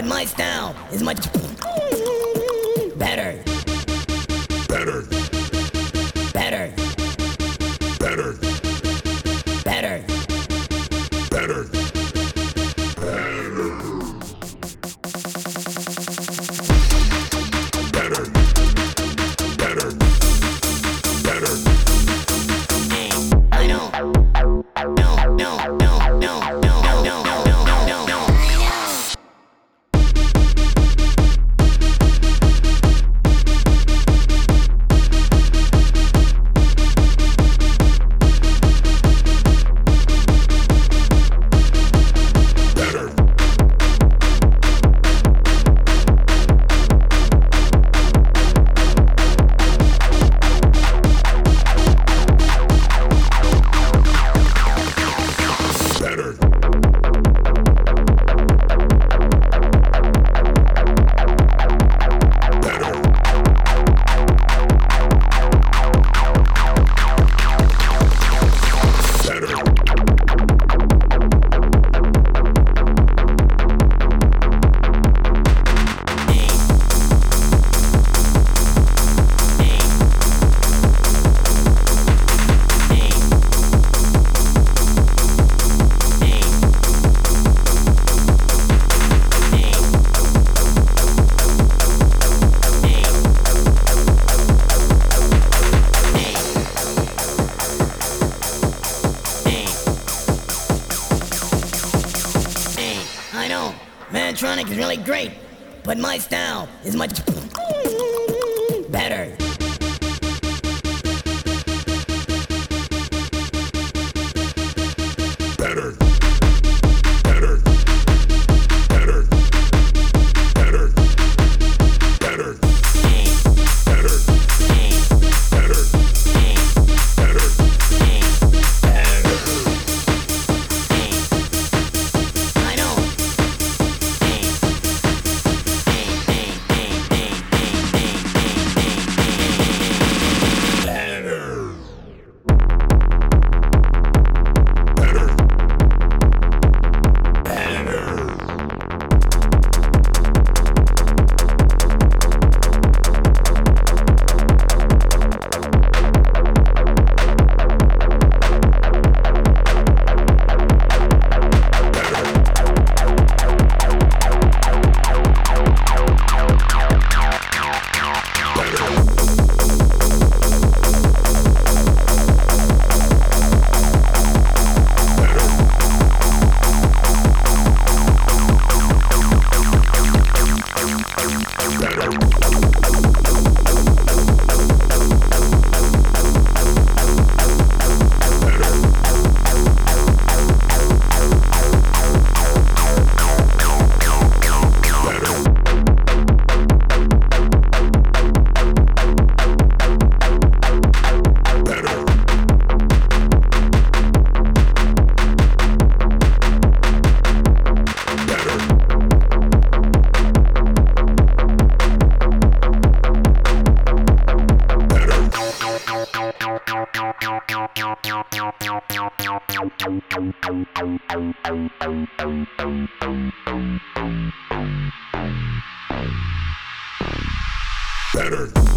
but my style is much better. really great, but my style is much better. Better.